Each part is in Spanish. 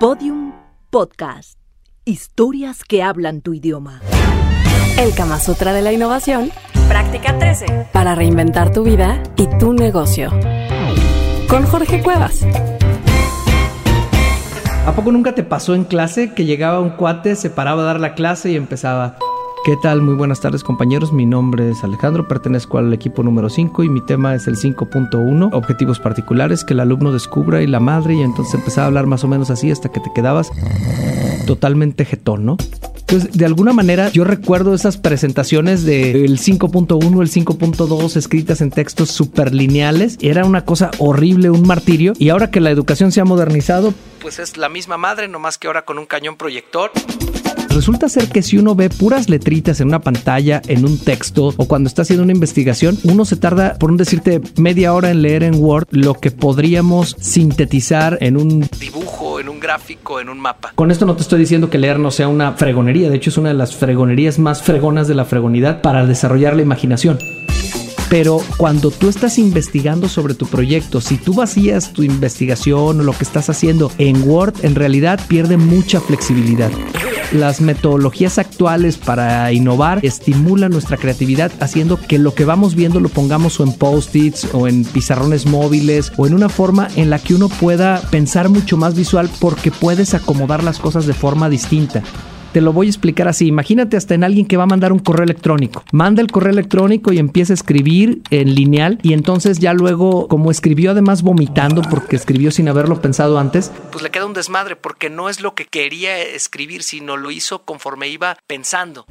Podium Podcast. Historias que hablan tu idioma. El Kama Sutra de la Innovación. Práctica 13. Para reinventar tu vida y tu negocio. Con Jorge Cuevas. ¿A poco nunca te pasó en clase que llegaba un cuate, se paraba a dar la clase y empezaba... ¿Qué tal? Muy buenas tardes compañeros, mi nombre es Alejandro, pertenezco al equipo número 5 y mi tema es el 5.1, objetivos particulares que el alumno descubra y la madre y entonces empezaba a hablar más o menos así hasta que te quedabas totalmente jetón, ¿no? Entonces, de alguna manera, yo recuerdo esas presentaciones del 5.1, el 5.2, escritas en textos super lineales. Era una cosa horrible, un martirio. Y ahora que la educación se ha modernizado, pues es la misma madre, nomás que ahora con un cañón proyector. Resulta ser que si uno ve puras letritas en una pantalla, en un texto o cuando está haciendo una investigación, uno se tarda, por decirte, media hora en leer en Word lo que podríamos sintetizar en un dibujo, en un gráfico, en un mapa. Con esto no te estoy diciendo que leer no sea una fregonería, de hecho es una de las fregonerías más fregonas de la fregonidad para desarrollar la imaginación. Pero cuando tú estás investigando sobre tu proyecto, si tú vacías tu investigación o lo que estás haciendo en Word, en realidad pierde mucha flexibilidad. Las metodologías actuales para innovar estimulan nuestra creatividad haciendo que lo que vamos viendo lo pongamos en post-its o en pizarrones móviles o en una forma en la que uno pueda pensar mucho más visual porque puedes acomodar las cosas de forma distinta. Te lo voy a explicar así. Imagínate hasta en alguien que va a mandar un correo electrónico. Manda el correo electrónico y empieza a escribir en lineal y entonces ya luego, como escribió además vomitando porque escribió sin haberlo pensado antes, pues le queda un desmadre porque no es lo que quería escribir, sino lo hizo conforme iba pensando.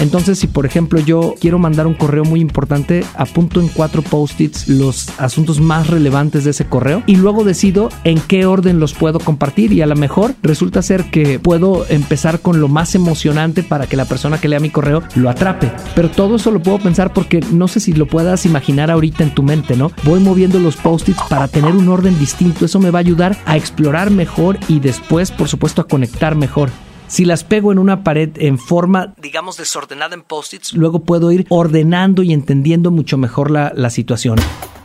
Entonces, si por ejemplo yo quiero mandar un correo muy importante, apunto en cuatro post-its los asuntos más relevantes de ese correo y luego decido en qué orden los puedo compartir y a lo mejor resulta ser que puedo empezar con lo más emocionante para que la persona que lea mi correo lo atrape. Pero todo eso lo puedo pensar porque no sé si lo puedas imaginar ahorita en tu mente, ¿no? Voy moviendo los post-its para tener un orden distinto. Eso me va a ayudar a explorar mejor y después, por supuesto, a conectar mejor. Si las pego en una pared en forma, digamos, desordenada en post-its, luego puedo ir ordenando y entendiendo mucho mejor la, la situación.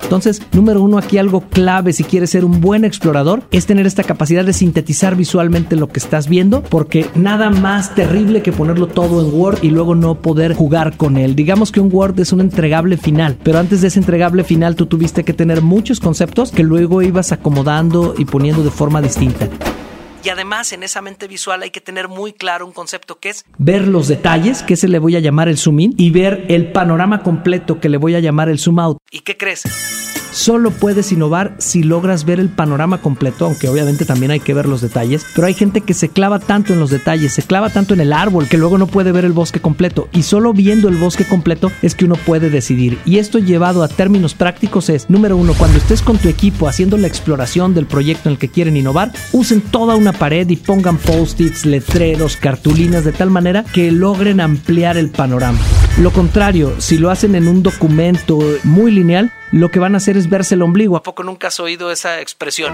Entonces, número uno, aquí algo clave si quieres ser un buen explorador es tener esta capacidad de sintetizar visualmente lo que estás viendo, porque nada más terrible que ponerlo todo en Word y luego no poder jugar con él. Digamos que un Word es un entregable final, pero antes de ese entregable final tú tuviste que tener muchos conceptos que luego ibas acomodando y poniendo de forma distinta. Y además en esa mente visual hay que tener muy claro un concepto que es ver los detalles, que se le voy a llamar el zoom in, y ver el panorama completo, que le voy a llamar el zoom out. ¿Y qué crees? Solo puedes innovar si logras ver el panorama completo, aunque obviamente también hay que ver los detalles, pero hay gente que se clava tanto en los detalles, se clava tanto en el árbol que luego no puede ver el bosque completo y solo viendo el bosque completo es que uno puede decidir. Y esto llevado a términos prácticos es, número uno, cuando estés con tu equipo haciendo la exploración del proyecto en el que quieren innovar, usen toda una pared y pongan post-its, letreros, cartulinas de tal manera que logren ampliar el panorama. Lo contrario, si lo hacen en un documento muy lineal, lo que van a hacer es verse el ombligo. ¿A poco nunca has oído esa expresión?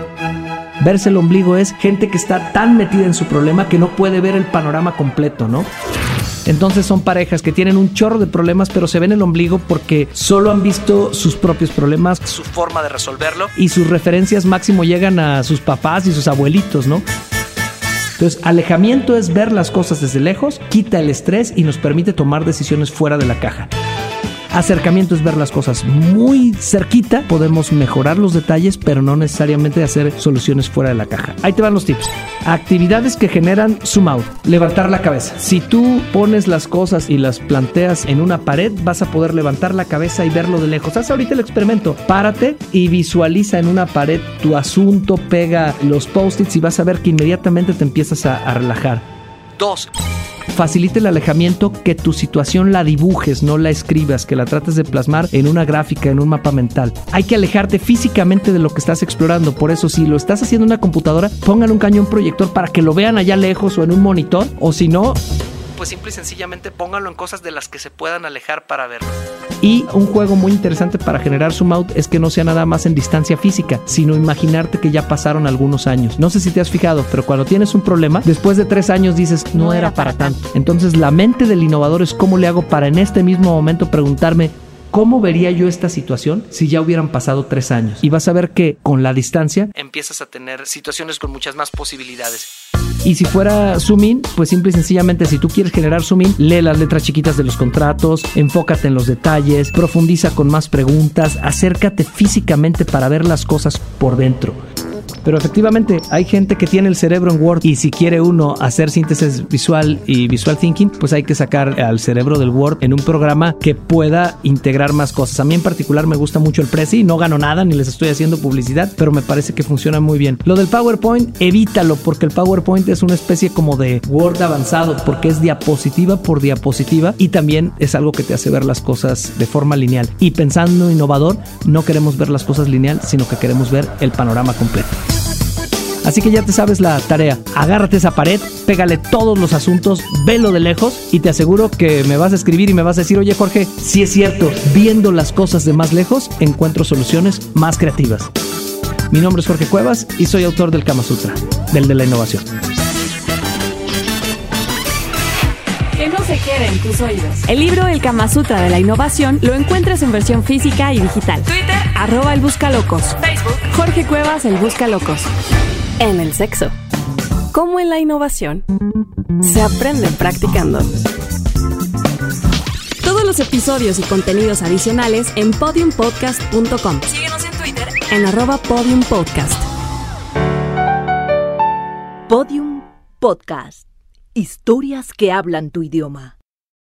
Verse el ombligo es gente que está tan metida en su problema que no puede ver el panorama completo, ¿no? Entonces son parejas que tienen un chorro de problemas, pero se ven el ombligo porque solo han visto sus propios problemas, su forma de resolverlo y sus referencias máximo llegan a sus papás y sus abuelitos, ¿no? Entonces, alejamiento es ver las cosas desde lejos, quita el estrés y nos permite tomar decisiones fuera de la caja. Acercamiento es ver las cosas muy cerquita, podemos mejorar los detalles, pero no necesariamente hacer soluciones fuera de la caja. Ahí te van los tips. Actividades que generan zoom out. Levantar la cabeza. Si tú pones las cosas y las planteas en una pared, vas a poder levantar la cabeza y verlo de lejos. Haz ahorita el experimento. Párate y visualiza en una pared tu asunto, pega los post-its y vas a ver que inmediatamente te empiezas a, a relajar. Dos facilita el alejamiento que tu situación la dibujes, no la escribas, que la trates de plasmar en una gráfica, en un mapa mental. Hay que alejarte físicamente de lo que estás explorando. Por eso, si lo estás haciendo en una computadora, pongan un cañón proyector para que lo vean allá lejos o en un monitor. O si no, pues simple y sencillamente pónganlo en cosas de las que se puedan alejar para verlo. Y un juego muy interesante para generar zoom out es que no sea nada más en distancia física, sino imaginarte que ya pasaron algunos años. No sé si te has fijado, pero cuando tienes un problema, después de tres años dices, no, era para tanto. Entonces la mente del innovador es cómo le hago para en este mismo momento preguntarme, ¿cómo vería yo esta situación si ya hubieran pasado tres años? Y vas a ver que con la distancia empiezas a tener situaciones con muchas más posibilidades. Y si fuera zoom in, pues simple y sencillamente si tú quieres generar zoom in, lee las letras chiquitas de los contratos, enfócate en los detalles, profundiza con más preguntas, acércate físicamente para ver las cosas por dentro. Pero efectivamente hay gente que tiene el cerebro en Word y si quiere uno hacer síntesis visual y visual thinking, pues hay que sacar al cerebro del Word en un programa que pueda integrar más cosas. A mí en particular me gusta mucho el Prezi, no gano nada ni les estoy haciendo publicidad, pero me parece que funciona muy bien. Lo del PowerPoint, evítalo porque el PowerPoint es una especie como de Word avanzado porque es diapositiva por diapositiva y también es algo que te hace ver las cosas de forma lineal. Y pensando innovador, no queremos ver las cosas lineal, sino que queremos ver el panorama completo. Así que ya te sabes la tarea. Agárrate esa pared, pégale todos los asuntos, velo de lejos y te aseguro que me vas a escribir y me vas a decir, oye Jorge, si es cierto, viendo las cosas de más lejos, encuentro soluciones más creativas. Mi nombre es Jorge Cuevas y soy autor del Kama Sutra, del de la innovación. Que no se quede en tus oídos. El libro El Kama Sutra de la Innovación lo encuentras en versión física y digital. Twitter, arroba el Buscalocos. Facebook, Jorge Cuevas, el Buscalocos. En el sexo. Como en la innovación, se aprende practicando. Todos los episodios y contenidos adicionales en podiumpodcast.com. Síguenos en Twitter en arroba podiumpodcast. Podium Podcast. Historias que hablan tu idioma.